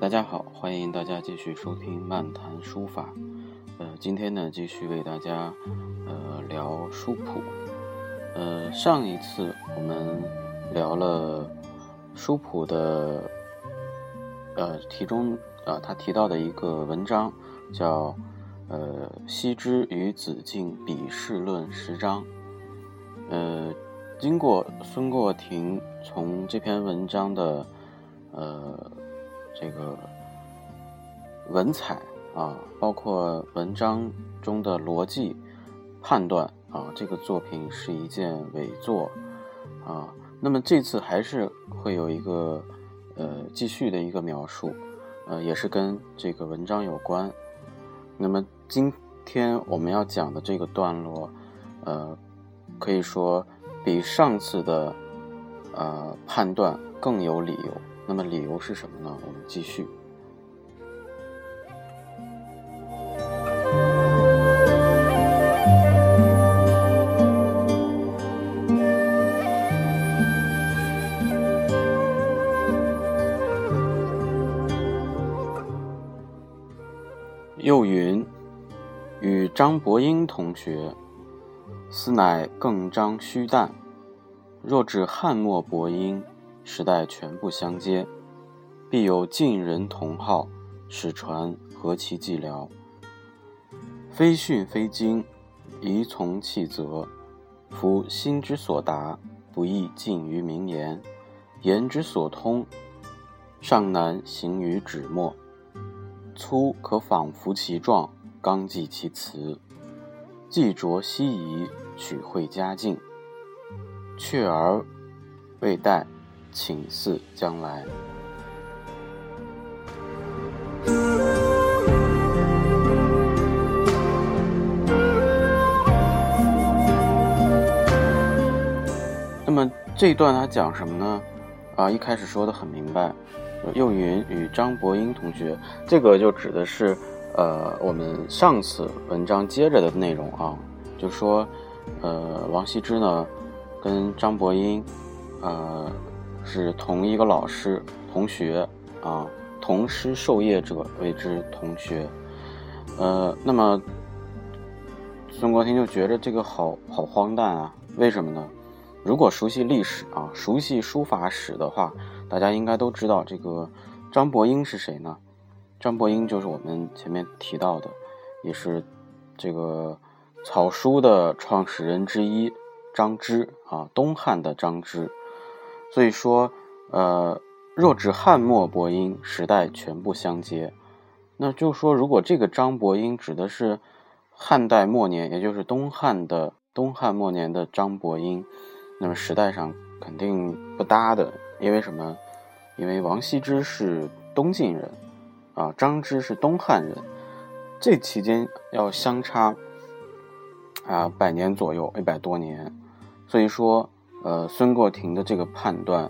大家好，欢迎大家继续收听漫谈书法。呃，今天呢，继续为大家呃聊书谱。呃，上一次我们聊了书谱的呃题中啊，他提到的一个文章叫呃《西之与子敬笔试论十章》。呃，经过孙过庭从这篇文章的呃。这个文采啊，包括文章中的逻辑判断啊，这个作品是一件伪作啊。那么这次还是会有一个呃继续的一个描述，呃，也是跟这个文章有关。那么今天我们要讲的这个段落，呃，可以说比上次的呃判断更有理由。那么理由是什么呢？我们继续。张伯英同学，斯乃更张虚诞。若至汉末伯英。”时代全部相接，必有晋人同好，使传何其寂寥。非训非经，宜从弃则。夫心之所达，不易尽于名言；言之所通，尚难行于纸墨。粗可仿服其状，刚记其词。既着西夷，取会佳境。却而未待。请似将来。那么这一段他讲什么呢？啊，一开始说的很明白，又云与张伯英同学，这个就指的是呃我们上次文章接着的内容啊，就说呃王羲之呢跟张伯英呃。是同一个老师、同学啊，同师授业者谓之同学。呃，那么孙国庭就觉得这个好好荒诞啊？为什么呢？如果熟悉历史啊，熟悉书法史的话，大家应该都知道这个张伯英是谁呢？张伯英就是我们前面提到的，也是这个草书的创始人之一张芝啊，东汉的张芝。所以说，呃，若指汉末伯英，时代全部相接，那就说，如果这个张伯英指的是汉代末年，也就是东汉的东汉末年的张伯英，那么时代上肯定不搭的，因为什么？因为王羲之是东晋人，啊，张芝是东汉人，这期间要相差啊百年左右，一百多年，所以说。呃，孙过庭的这个判断，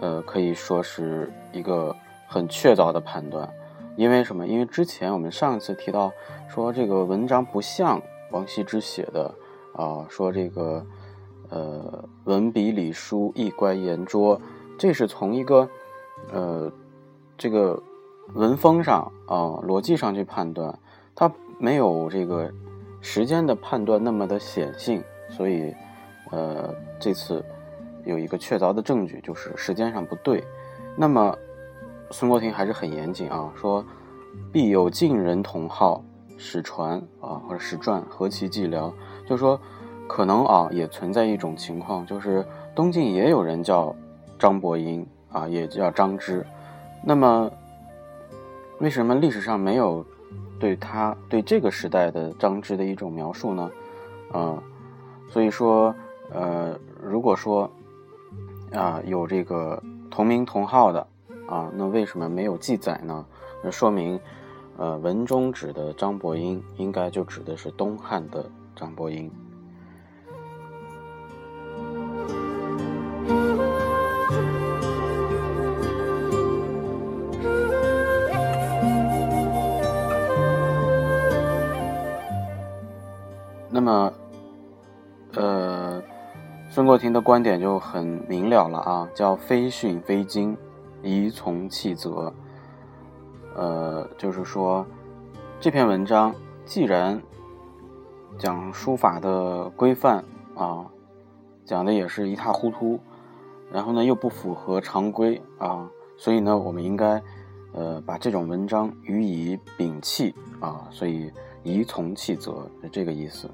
呃，可以说是一个很确凿的判断，因为什么？因为之前我们上一次提到说这个文章不像王羲之写的啊，说这个呃文笔礼书一乖言拙，这是从一个呃这个文风上啊逻辑上去判断，它没有这个时间的判断那么的显性，所以。呃，这次有一个确凿的证据，就是时间上不对。那么孙国庭还是很严谨啊，说必有晋人同号，史传啊或者史传何其寂寥，就说可能啊也存在一种情况，就是东晋也有人叫张伯英啊，也叫张芝。那么为什么历史上没有对他对这个时代的张芝的一种描述呢？嗯，所以说呃，如果说啊有这个同名同号的啊，那为什么没有记载呢？那说明。呃，文中指的张伯英，应该就指的是东汉的张伯英。那，呃，孙过庭的观点就很明了了啊，叫非训非经，宜从弃则。呃，就是说，这篇文章既然讲书法的规范啊，讲的也是一塌糊涂，然后呢又不符合常规啊，所以呢我们应该呃把这种文章予以摒弃啊，所以宜从弃则是这个意思。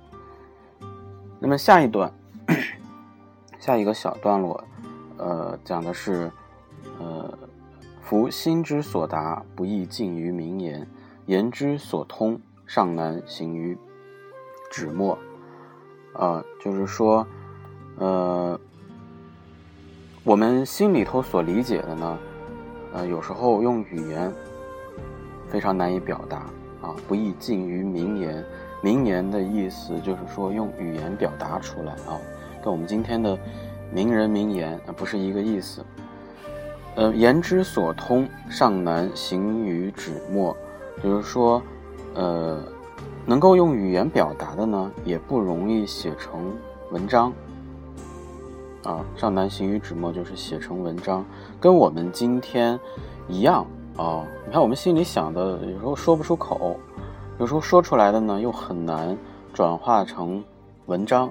那么下一段，下一个小段落，呃，讲的是呃。夫心之所达，不易尽于名言；言之所通，尚难行于纸墨。啊，就是说，呃，我们心里头所理解的呢，呃，有时候用语言非常难以表达啊，不易尽于名言。名言的意思就是说用语言表达出来啊，跟我们今天的名人名言啊不是一个意思。呃，言之所通，尚难行于纸墨，就是说，呃，能够用语言表达的呢，也不容易写成文章。啊，尚难行于纸墨，就是写成文章，跟我们今天一样啊。你看，我们心里想的，有时候说不出口，有时候说出来的呢，又很难转化成文章，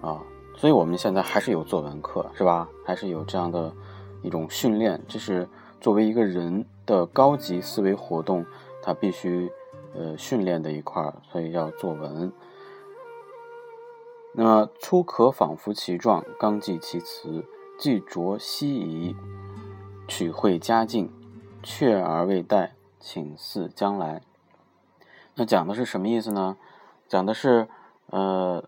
啊，所以我们现在还是有作文课，是吧？还是有这样的。一种训练，这是作为一个人的高级思维活动，他必须呃训练的一块儿，所以要作文。那么初可仿佛其状，刚记其词，既着希夷，取会佳境，却而未待，请似将来。那讲的是什么意思呢？讲的是呃，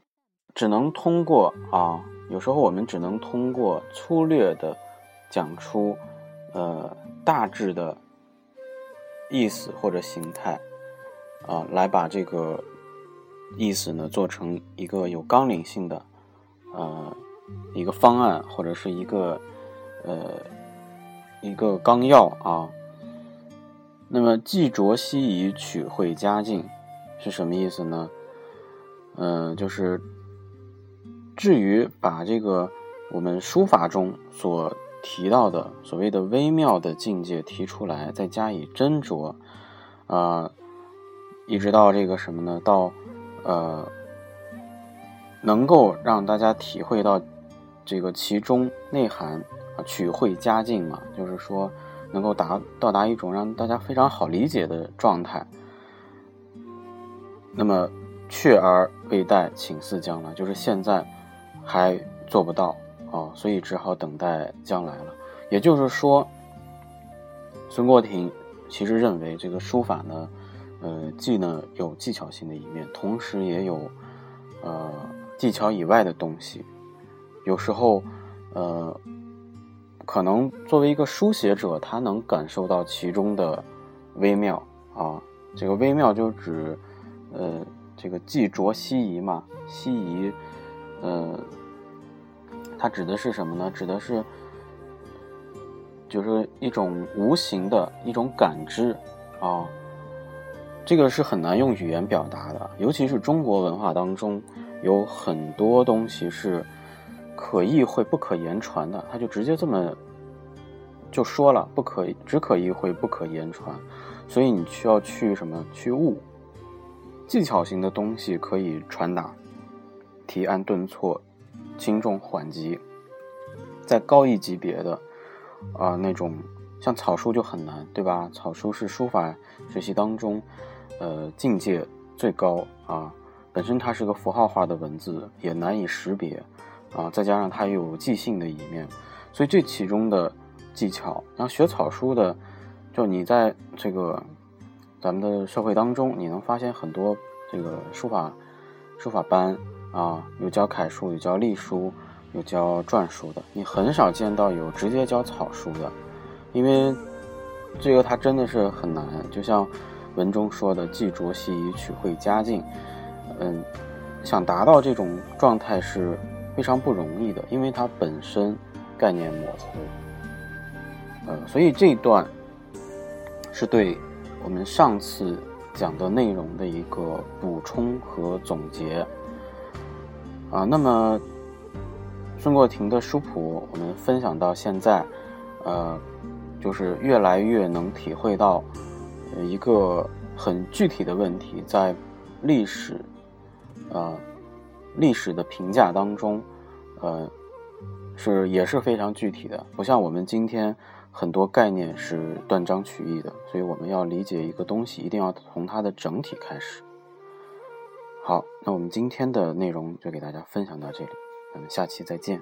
只能通过啊，有时候我们只能通过粗略的。讲出，呃，大致的意思或者形态，啊，来把这个意思呢做成一个有纲领性的，呃，一个方案或者是一个，呃，一个纲要啊。那么，既着希夷，取会佳境，是什么意思呢？嗯，就是至于把这个我们书法中所提到的所谓的微妙的境界提出来，再加以斟酌，啊，一直到这个什么呢？到呃，能够让大家体会到这个其中内涵啊，取会佳境嘛，就是说能够达到达一种让大家非常好理解的状态。那么，却而未待，请似将来，就是现在还做不到。哦，所以只好等待将来了。也就是说，孙过庭其实认为这个书法呢，呃，既呢有技巧性的一面，同时也有呃技巧以外的东西。有时候，呃，可能作为一个书写者，他能感受到其中的微妙啊。这个微妙就指，呃，这个既着希夷嘛，希夷，呃。它指的是什么呢？指的是，就是一种无形的一种感知，啊，这个是很难用语言表达的。尤其是中国文化当中，有很多东西是可意会不可言传的，他就直接这么就说了，不可只可意会不可言传，所以你需要去什么去悟，技巧型的东西可以传达，提按顿挫。轻重缓急，在高一级别的啊，那种像草书就很难，对吧？草书是书法学习当中，呃，境界最高啊，本身它是个符号化的文字，也难以识别，啊，再加上它有即兴的一面，所以这其中的技巧，然后学草书的，就你在这个咱们的社会当中，你能发现很多这个书法书法班啊，有教楷书，有教隶书，有教篆书的，你很少见到有直接教草书的，因为这个它真的是很难，就像文中说的“既着细以取会佳境”。嗯，想达到这种状态是非常不容易的，因为它本身概念模糊。呃，所以这一段是对我们上次讲的内容的一个补充和总结。啊，那么孙过庭的书谱，我们分享到现在，呃，就是越来越能体会到一个很具体的问题，在历史。呃，历史的评价当中，呃，是也是非常具体的，不像我们今天很多概念是断章取义的，所以我们要理解一个东西，一定要从它的整体开始。好，那我们今天的内容就给大家分享到这里，咱们下期再见。